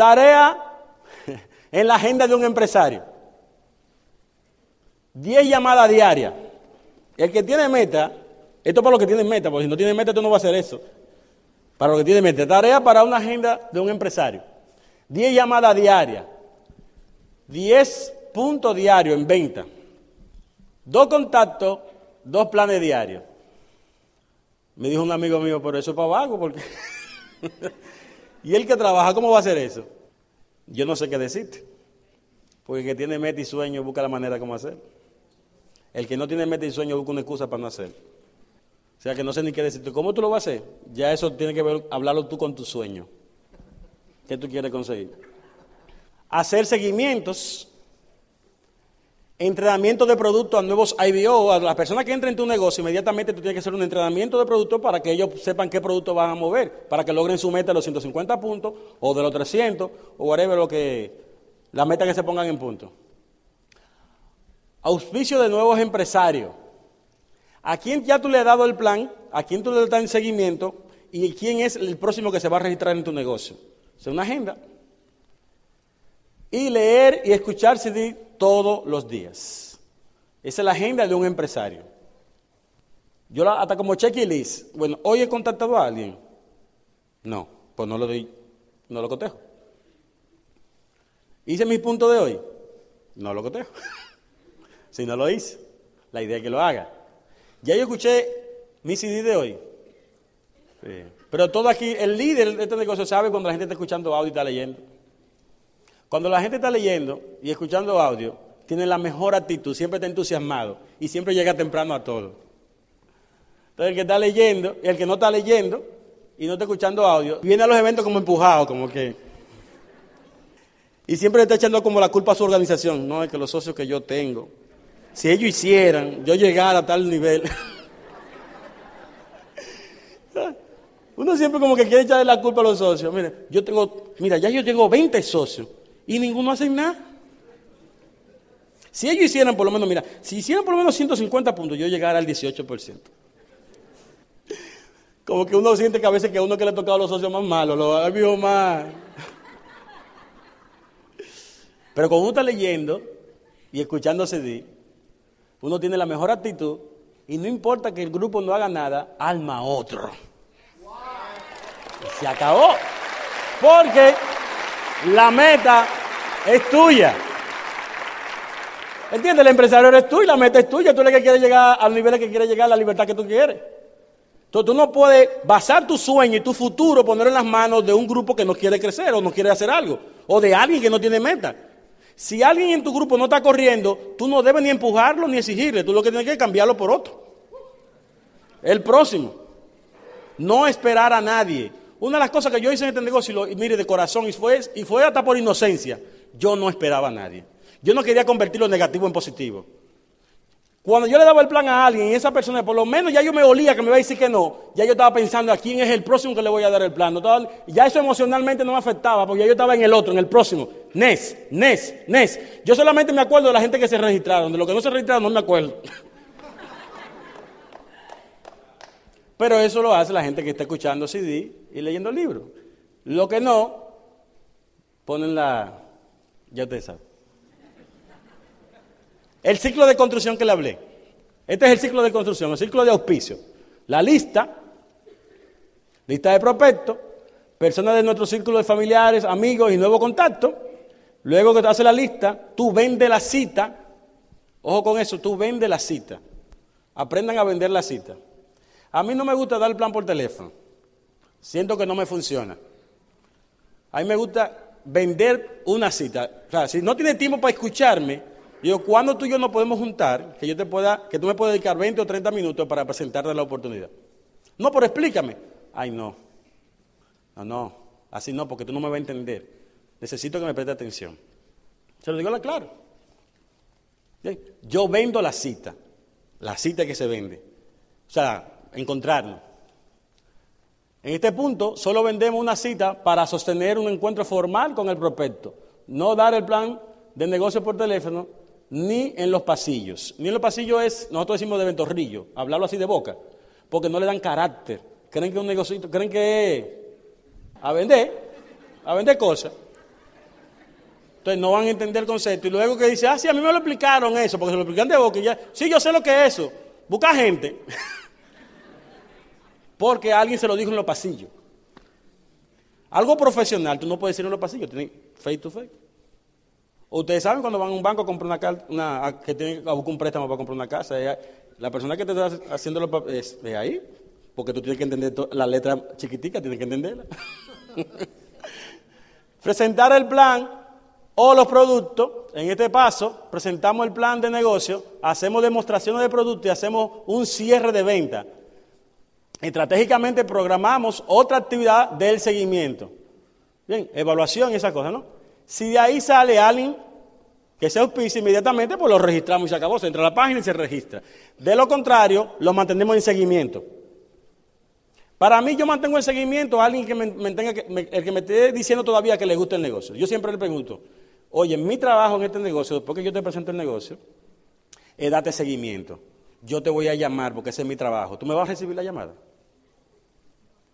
Tarea en la agenda de un empresario. 10 llamadas diarias. El que tiene meta, esto para los que tienen meta, porque si no tienen meta tú no vas a hacer eso. Para los que tienen meta, tarea para una agenda de un empresario. 10 llamadas diarias. 10 puntos diarios en venta. Dos contactos, dos planes diarios. Me dijo un amigo mío, pero eso es para vago, porque... y el que trabaja, ¿cómo va a hacer eso? Yo no sé qué decirte. Porque el que tiene meta y sueño busca la manera como hacer. El que no tiene meta y sueño busca una excusa para no hacer. O sea que no sé ni qué decirte. ¿Cómo tú lo vas a hacer? Ya eso tiene que ver, hablarlo tú con tu sueño. ¿Qué tú quieres conseguir? Hacer seguimientos, entrenamiento de producto a nuevos IBO, a las personas que entran en tu negocio, inmediatamente tú tienes que hacer un entrenamiento de producto para que ellos sepan qué producto van a mover, para que logren su meta de los 150 puntos, o de los 300, o whatever lo que, la meta que se pongan en punto. Auspicio de nuevos empresarios. ¿A quién ya tú le has dado el plan? ¿A quién tú le das en seguimiento? ¿Y quién es el próximo que se va a registrar en tu negocio? Es una agenda. Y leer y escuchar CD todos los días. Esa es la agenda de un empresario. Yo la, hasta como checklist, bueno, hoy he contactado a alguien. No, pues no lo doy, no lo cotejo. ¿Hice mi punto de hoy? No lo cotejo. si no lo hice, la idea es que lo haga. Ya yo escuché mi CD de hoy. Pero todo aquí, el líder de este negocio sabe cuando la gente está escuchando audio y está leyendo. Cuando la gente está leyendo y escuchando audio, tiene la mejor actitud, siempre está entusiasmado y siempre llega temprano a todo. Entonces el que está leyendo y el que no está leyendo y no está escuchando audio, viene a los eventos como empujado, como que... Y siempre le está echando como la culpa a su organización, no es que los socios que yo tengo, si ellos hicieran, yo llegara a tal nivel. Uno siempre como que quiere echarle la culpa a los socios. Mira, yo tengo, mira, ya yo tengo 20 socios y ninguno hace nada. Si ellos hicieran por lo menos, mira, si hicieran por lo menos 150 puntos, yo llegara al 18%. Como que uno siente que a veces que a uno que le ha tocado a los socios más malos, lo ha visto más. Pero cuando uno está leyendo y escuchando CD, uno tiene la mejor actitud y no importa que el grupo no haga nada, alma otro. se acabó. Porque la meta es tuya. ¿Entiendes? El empresario eres tú y la meta es tuya. Tú eres que quieres llegar al nivel que quieres llegar, a la libertad que tú quieres. Entonces tú no puedes basar tu sueño y tu futuro, poner en las manos de un grupo que no quiere crecer o no quiere hacer algo. O de alguien que no tiene meta. Si alguien en tu grupo no está corriendo, tú no debes ni empujarlo ni exigirle, tú lo que tienes que cambiarlo por otro. El próximo. No esperar a nadie. Una de las cosas que yo hice en este negocio, y, mire de corazón, y fue, y fue hasta por inocencia, yo no esperaba a nadie. Yo no quería convertir lo negativo en positivo. Cuando yo le daba el plan a alguien y esa persona, por lo menos ya yo me olía que me iba a decir que no, ya yo estaba pensando a quién es el próximo que le voy a dar el plan. ya eso emocionalmente no me afectaba porque ya yo estaba en el otro, en el próximo. Nes, Nes, Nes. Yo solamente me acuerdo de la gente que se registraron, de lo que no se registraron no me acuerdo. Pero eso lo hace la gente que está escuchando CD y leyendo libros. Lo que no, ponen la... Ya ustedes saben. El ciclo de construcción que le hablé. Este es el ciclo de construcción, el ciclo de auspicio. La lista, lista de prospectos, personas de nuestro círculo de familiares, amigos y nuevo contacto. Luego que te hace la lista, tú vendes la cita. Ojo con eso, tú vendes la cita. Aprendan a vender la cita. A mí no me gusta dar el plan por teléfono. Siento que no me funciona. A mí me gusta vender una cita. O sea, si no tienes tiempo para escucharme, Digo, ¿cuándo tú y yo nos podemos juntar que yo te pueda, que tú me puedas dedicar 20 o 30 minutos para presentarte la oportunidad? No, pero explícame. Ay, no. No, no. Así no, porque tú no me vas a entender. Necesito que me preste atención. Se lo digo la claro. Yo vendo la cita. La cita que se vende. O sea, encontrarnos. En este punto, solo vendemos una cita para sostener un encuentro formal con el prospecto. No dar el plan de negocio por teléfono ni en los pasillos. Ni en los pasillos es, nosotros decimos de ventorrillo, hablarlo así de boca, porque no le dan carácter. Creen que un negocio, creen que es a vender, a vender cosas. Entonces no van a entender el concepto. Y luego que dice, ah, sí, a mí me lo explicaron eso, porque se lo explican de boca y ya. Sí, yo sé lo que es eso. Busca gente. porque alguien se lo dijo en los pasillos. Algo profesional, tú no puedes decirlo en los pasillos, tienes face to face. Ustedes saben cuando van a un banco a comprar una, una que tienen que buscar un préstamo para comprar una casa, la persona que te está haciendo los papeles es ahí, porque tú tienes que entender la letra chiquitica, tienes que entenderla. Presentar el plan o los productos, en este paso presentamos el plan de negocio, hacemos demostraciones de productos y hacemos un cierre de venta. Estratégicamente programamos otra actividad del seguimiento. Bien, evaluación y esas cosas, ¿no? Si de ahí sale alguien que se auspicia inmediatamente, pues lo registramos y se acabó. Se entra a la página y se registra. De lo contrario, lo mantenemos en seguimiento. Para mí, yo mantengo en seguimiento a alguien que me, tenga el que me esté diciendo todavía que le gusta el negocio. Yo siempre le pregunto, oye, mi trabajo en este negocio, después que yo te presento el negocio, es darte seguimiento. Yo te voy a llamar porque ese es mi trabajo. ¿Tú me vas a recibir la llamada?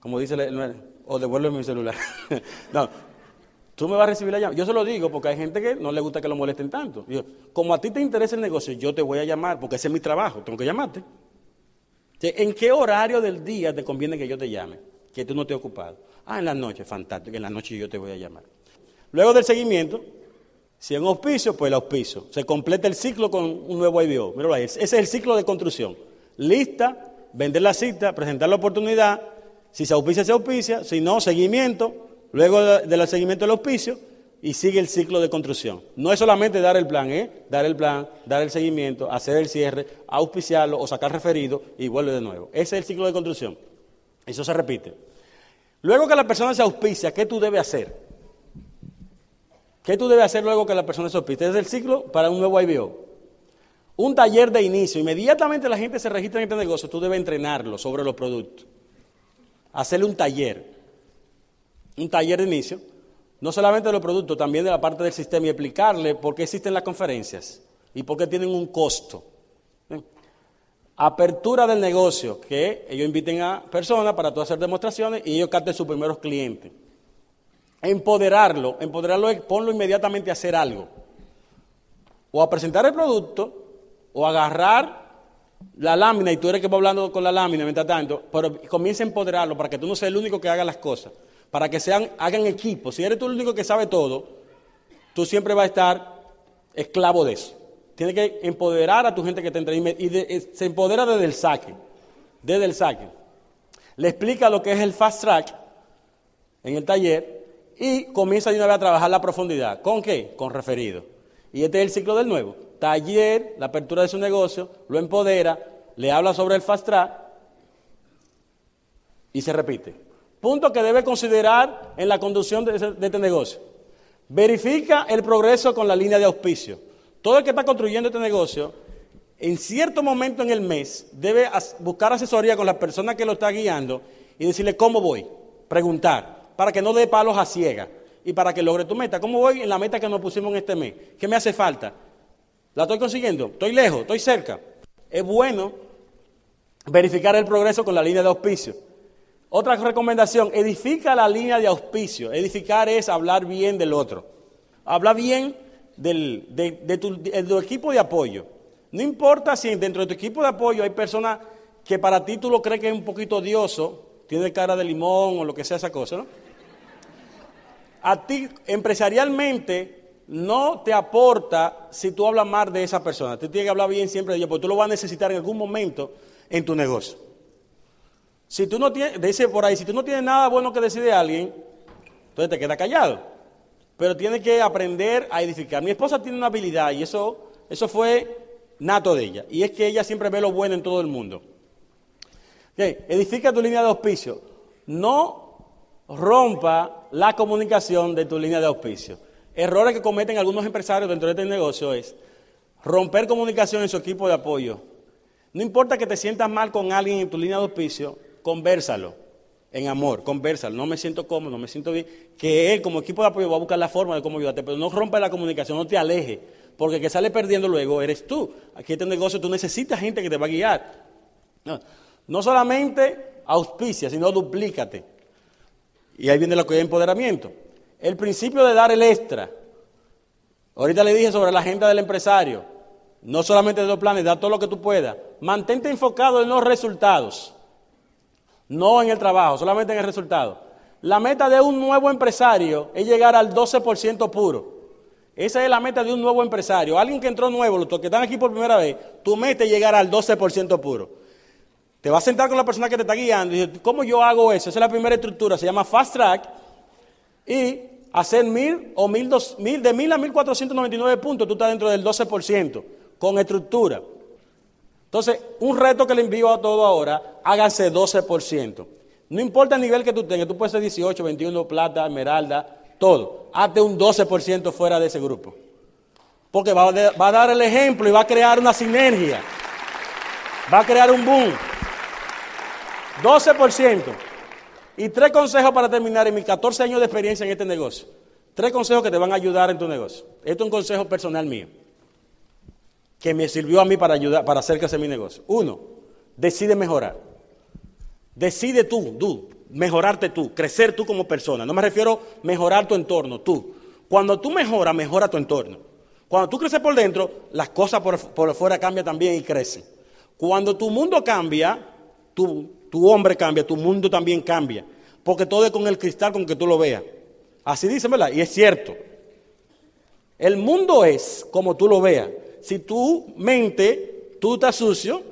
Como dice, o devuelve mi celular. no, tú me vas a recibir la llamada. Yo se lo digo porque hay gente que no le gusta que lo molesten tanto. como a ti te interesa el negocio, yo te voy a llamar porque ese es mi trabajo, tengo que llamarte. ¿En qué horario del día te conviene que yo te llame? Que tú no estés ocupado. Ah, en la noche, fantástico, en la noche yo te voy a llamar. Luego del seguimiento, si es un auspicio, pues el auspicio. Se completa el ciclo con un nuevo IBO. Míralo ahí, ese es el ciclo de construcción. Lista, vender la cita, presentar la oportunidad, si se auspicia, se auspicia. Si no, seguimiento. Luego del seguimiento del auspicio y sigue el ciclo de construcción. No es solamente dar el plan, ¿eh? Dar el plan, dar el seguimiento, hacer el cierre, auspiciarlo o sacar referido y vuelve de nuevo. Ese es el ciclo de construcción. Eso se repite. Luego que la persona se auspicia, ¿qué tú debes hacer? ¿Qué tú debes hacer luego que la persona se auspicia? Es el ciclo para un nuevo IBO. Un taller de inicio. Inmediatamente la gente se registra en este negocio, tú debes entrenarlo sobre los productos hacerle un taller, un taller de inicio, no solamente de los productos, también de la parte del sistema y explicarle por qué existen las conferencias y por qué tienen un costo. Apertura del negocio, que ellos inviten a personas para tú hacer demostraciones y ellos capten sus primeros clientes. Empoderarlo, empoderarlo es ponlo inmediatamente a hacer algo. O a presentar el producto, o agarrar la lámina y tú eres que va hablando con la lámina mientras tanto, pero comienza a empoderarlo para que tú no seas el único que haga las cosas, para que sean, hagan equipo. Si eres tú el único que sabe todo, tú siempre vas a estar esclavo de eso. Tienes que empoderar a tu gente que te entrena y se empodera desde el saque, desde el saque. Le explica lo que es el fast track en el taller y comienza de una vez a trabajar la profundidad. ¿Con qué? Con referido. Y este es el ciclo del nuevo taller, la apertura de su negocio, lo empodera, le habla sobre el fast track y se repite. Punto que debe considerar en la conducción de, este negocio. Verifica el progreso con la línea de auspicio. Todo el que está construyendo este negocio, en cierto momento en el mes, debe buscar asesoría con la persona que lo está guiando y decirle cómo voy, preguntar, para que no dé palos a ciega y para que logre tu meta. ¿Cómo voy en la meta que nos pusimos en este mes? ¿Qué me hace falta? ¿La estoy consiguiendo? ¿Estoy lejos? ¿Estoy cerca? Es bueno verificar el progreso con la línea de auspicio. Otra recomendación, edifica la línea de auspicio. Edificar es hablar bien del otro. Habla bien de, tu, equipo de apoyo. No importa si dentro de tu equipo de apoyo hay personas que para ti tú lo crees que es un poquito odioso, tiene cara de limón o lo que sea esa cosa, ¿no? A ti empresarialmente no te aporta si tú hablas mal de esa persona. Tú tienes que hablar bien siempre de ella, porque tú lo vas a necesitar en algún momento en tu negocio. Si tú no tienes, dice por ahí, si tú no tienes nada bueno que decir de alguien, entonces te queda callado. Pero tienes que aprender a edificar. Mi esposa tiene una habilidad y eso, eso fue nato de ella. Y es que ella siempre ve lo bueno en todo el mundo. Edifica tu línea de auspicio. No rompa la comunicación de tu línea de auspicio errores que cometen algunos empresarios dentro de este negocio es romper comunicación en su equipo de apoyo. No importa que te sientas mal con alguien en tu línea de auspicio, conversalo en amor, conversalo. No me siento cómodo, no me siento bien. Que él como equipo de apoyo va a buscar la forma de cómo ayudarte, pero no rompa la comunicación, no te aleje, porque el que sale perdiendo luego eres tú. Aquí este negocio tú necesitas gente que te va a guiar. No, no solamente auspicia, sino duplícate. Y ahí viene lo que es empoderamiento. El principio de dar el extra. Ahorita le dije sobre la agenda del empresario. No solamente de los planes, da todo lo que tú puedas. Mantente enfocado en los resultados. No en el trabajo, solamente en el resultado. La meta de un nuevo empresario es llegar al 12% puro. Esa es la meta de un nuevo empresario. Alguien que entró nuevo, los que están aquí por primera vez, tu meta es llegar al 12% puro. Te vas a sentar con la persona que te está guiando y dices, ¿cómo yo hago eso? Esa es la primera estructura, se llama Fast Track. Y hacer mil o mil, dos, mil de mil a mil cuatrocientos noventa y nueve puntos, tú estás dentro del 12%, con estructura. Entonces, un reto que le envío a todo ahora, háganse 12%. No importa el nivel que tú tengas, tú puedes ser 18, 21, plata, esmeralda, todo. Hazte un 12% fuera de ese grupo. Porque va a, va a dar el ejemplo y va a crear una sinergia. Va a crear un boom. 12%. Y tres consejos para terminar en mis 14 años de experiencia en este negocio. Tres consejos que te van a ayudar en tu negocio. Esto es un consejo personal mío. Que me sirvió a mí para ayudar, para hacer crecer mi negocio. Uno, decide mejorar. Decide tú, tú, mejorarte tú, crecer tú como persona. No me refiero a mejorar tu entorno, tú. Cuando tú mejoras, mejora tu entorno. Cuando tú creces por dentro, las cosas por, por fuera cambian también y crecen. Cuando tu mundo cambia, tu, tu hombre cambia, tu mundo también cambia. Porque todo es con el cristal con que tú lo veas. Así dice, ¿verdad? Y es cierto. El mundo es como tú lo veas. Si tu mente, tú estás sucio,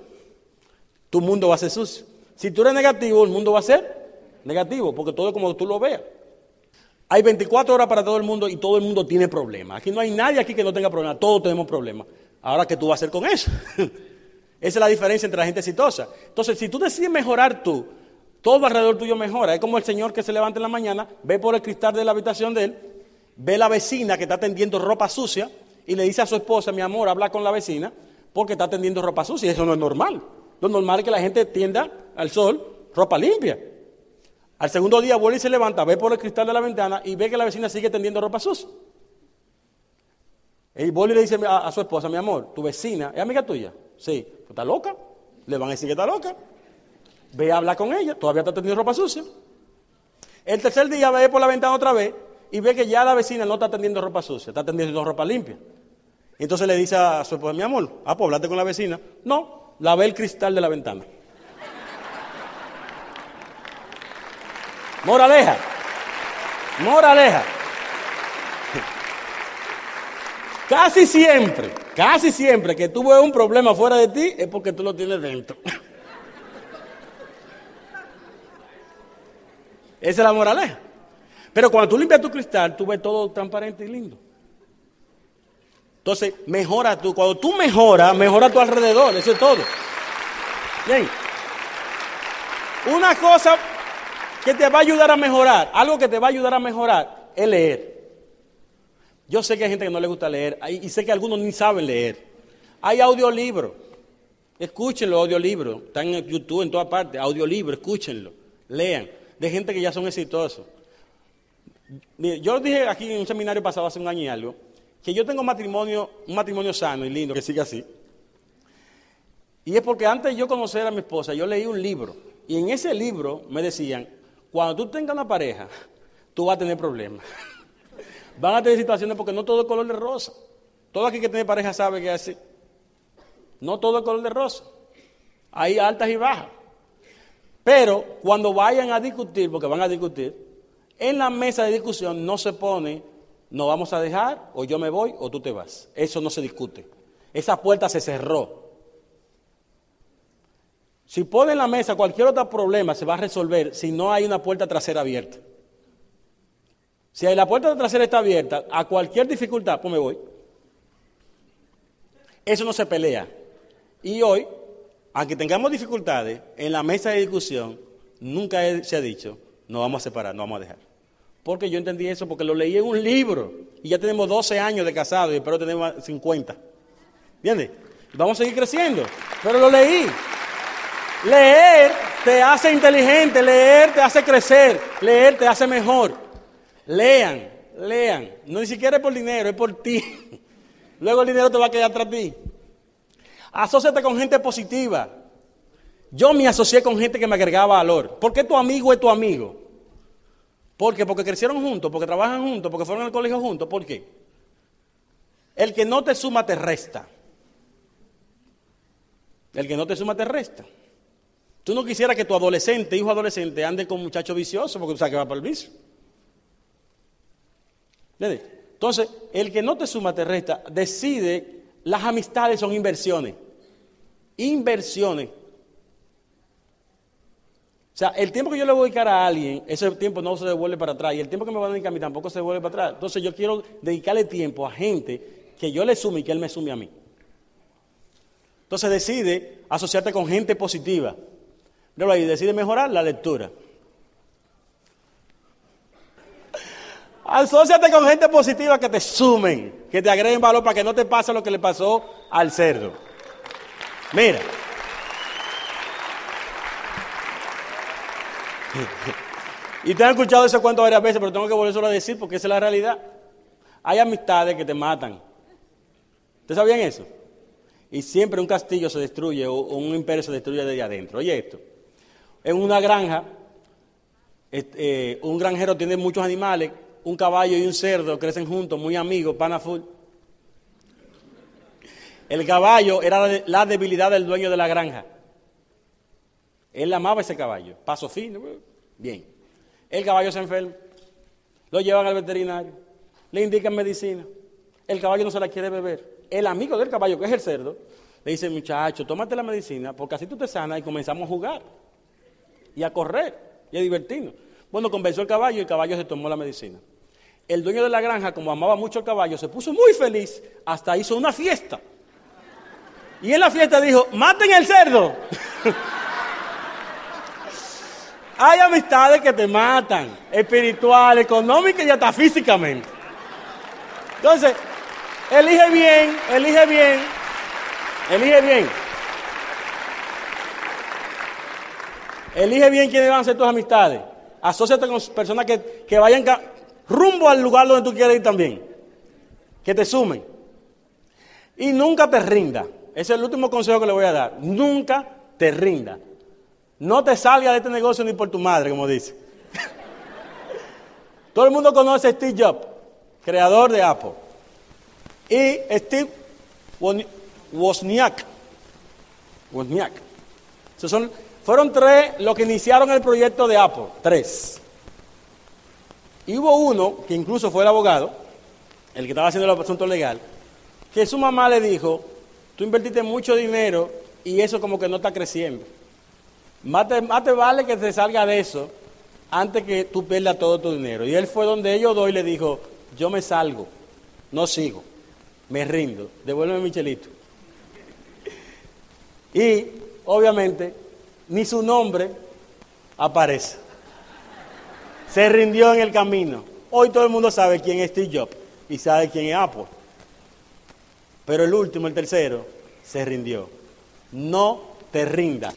tu mundo va a ser sucio. Si tú eres negativo, el mundo va a ser negativo, porque todo es como tú lo veas. Hay 24 horas para todo el mundo y todo el mundo tiene problemas. Aquí no hay nadie aquí que no tenga problemas, todos tenemos problemas. Ahora, ¿qué tú vas a hacer con eso? Esa es la diferencia entre la gente exitosa. Entonces, si tú decides mejorar tú, todo alrededor tuyo mejora. Es como el señor que se levanta en la mañana, ve por el cristal de la habitación de él, ve la vecina que está tendiendo ropa sucia y le dice a su esposa, mi amor, habla con la vecina porque está tendiendo ropa sucia. Eso no es normal. Lo normal es que la gente tienda al sol ropa limpia. Al segundo día vuelve y se levanta, ve por el cristal de la ventana y ve que la vecina sigue tendiendo ropa sucia. Y vuelve y le dice a, a su esposa, mi amor, tu vecina es amiga tuya. Sí, está loca. Le van a decir que está loca. Ve a hablar con ella, todavía está teniendo ropa sucia. El tercer día ve por la ventana otra vez y ve que ya la vecina no está tendiendo ropa sucia, está tendiendo ropa limpia. Entonces le dice a su esposa, mi amor, ah, pues hablate con la vecina. No, la ve el cristal de la ventana. Moraleja. Moraleja. Casi siempre, casi siempre que tú ves un problema fuera de ti es porque tú lo tienes dentro. Esa es la moraleja. Pero cuando tú limpias tu cristal, tú ves todo transparente y lindo. Entonces, mejora tú. Cuando tú mejoras, mejora tu alrededor. Eso es todo. Bien. Una cosa que te va a ayudar a mejorar, algo que te va a ayudar a mejorar, es leer. Yo sé que hay gente que no le gusta leer y sé que algunos ni saben leer. Hay audiolibros. Escúchenlo, audiolibros. Están en YouTube, en todas partes. Audiolibros, escúchenlo. Lean. De gente que ya son exitosos. yo dije aquí en un seminario pasado hace un año y algo, que yo tengo matrimonio, un matrimonio sano y lindo, que sigue así. Y es porque antes de yo conocer a mi esposa, yo leí un libro. Y en ese libro me decían, cuando tú tengas una pareja, tú vas a tener problemas. Van a tener situaciones porque no todo es color de rosa. Todo aquí que tiene pareja sabe que es así. No todo es color de rosa. Hay altas y bajas. Pero cuando vayan a discutir, porque van a discutir, en la mesa de discusión no se pone, no vamos a dejar, o yo me voy, o tú te vas. Eso no se discute. Esa puerta se cerró. Si pone en la mesa cualquier otro problema, se va a resolver si no hay una puerta trasera abierta. Si la puerta trasera está abierta, a cualquier dificultad, pues me voy. Eso no se pelea. Y hoy, aunque tengamos dificultades, en la mesa de discusión, nunca se ha dicho, no vamos a separar, no vamos a dejar. Porque yo entendí eso, porque lo leí en un libro. Y ya tenemos 12 años de casado y espero tener 50. ¿Entiendes? Vamos a seguir creciendo. Pero lo leí. Leer te hace inteligente, leer te hace crecer, leer te hace mejor. Lean, lean. No ni siquiera es por dinero, es por ti. Luego el dinero te va a quedar tras ti. Asociate con gente positiva. Yo me asocié con gente que me agregaba valor. ¿Por qué tu amigo es tu amigo? ¿Por qué? Porque crecieron juntos, porque trabajan juntos, porque fueron al colegio juntos. ¿Por qué? El que no te suma te resta. El que no te suma te resta. Tú no quisieras que tu adolescente, hijo adolescente, ande con muchacho vicioso porque tú sabes que va para el vicio. Entonces, el que no te suma te resta, decide, las amistades son inversiones. Inversiones. O sea, el tiempo que yo le voy a dedicar a alguien, ese tiempo no se devuelve para atrás. Y el tiempo que me va a dedicar a mí tampoco se devuelve para atrás. Entonces yo quiero dedicarle tiempo a gente que yo le sume y que él me sume a mí. Entonces decide asociarte con gente positiva. Pero ahí decide mejorar la lectura. Asociate con gente positiva que te sumen, que te agreguen valor para que no te pase lo que le pasó al cerdo. Mira. Y te han escuchado ese cuento varias veces, pero tengo que volverlo a decir porque esa es la realidad. Hay amistades que te matan. ¿Ustedes sabían eso? Y siempre un castillo se destruye o un imperio se destruye desde adentro. Oye esto, en una granja, eh, un granjero tiene muchos animales, un caballo y un cerdo crecen juntos, muy amigos, pana full. El caballo era la debilidad del dueño de la granja. Él amaba ese caballo, paso fino, bien. El caballo se enferma, lo llevan al veterinario, le indican medicina, el caballo no se la quiere beber. El amigo del caballo, que es el cerdo, le dice, muchacho, tómate la medicina, porque así tú te sanas y comenzamos a jugar y a correr y a divertirnos. Bueno, convenció el caballo y el caballo se tomó la medicina. El dueño de la granja, como amaba mucho al caballo, se puso muy feliz, hasta hizo una fiesta. Y en la fiesta dijo, maten el cerdo. Hay amistades que te matan, espiritual, económica y hasta físicamente. Entonces, elige bien, elige bien, elige bien. Elige bien quiénes van a ser tus amistades. Asociate con personas que, que vayan rumbo al lugar donde tú quieres ir también. Que te sumen. Y nunca te rinda. Ese es el último consejo que le voy a dar. Nunca te rinda. No te salgas de este negocio ni por tu madre, como dice. Todo el mundo conoce a Steve Jobs, creador de Apple. Y Steve Wozniak. Wozniak. son, fueron tres los que iniciaron el proyecto de Apple. Tres. Y hubo uno, que incluso fue el abogado, el que estaba haciendo el asunto legal, que su mamá le dijo, tú invertiste mucho dinero y eso como que no está creciendo. Más te, vale que te salga de eso antes que tú pierdas todo tu dinero. Y él fue donde ellos dos y le dijo, yo me salgo, no sigo, me rindo, devuélveme mi chelito. Y obviamente ni su nombre aparece. Se rindió en el camino. Hoy todo el mundo sabe quién es Steve Jobs y sabe quién es Apple. Pero el último, el tercero, se rindió. No te rindas.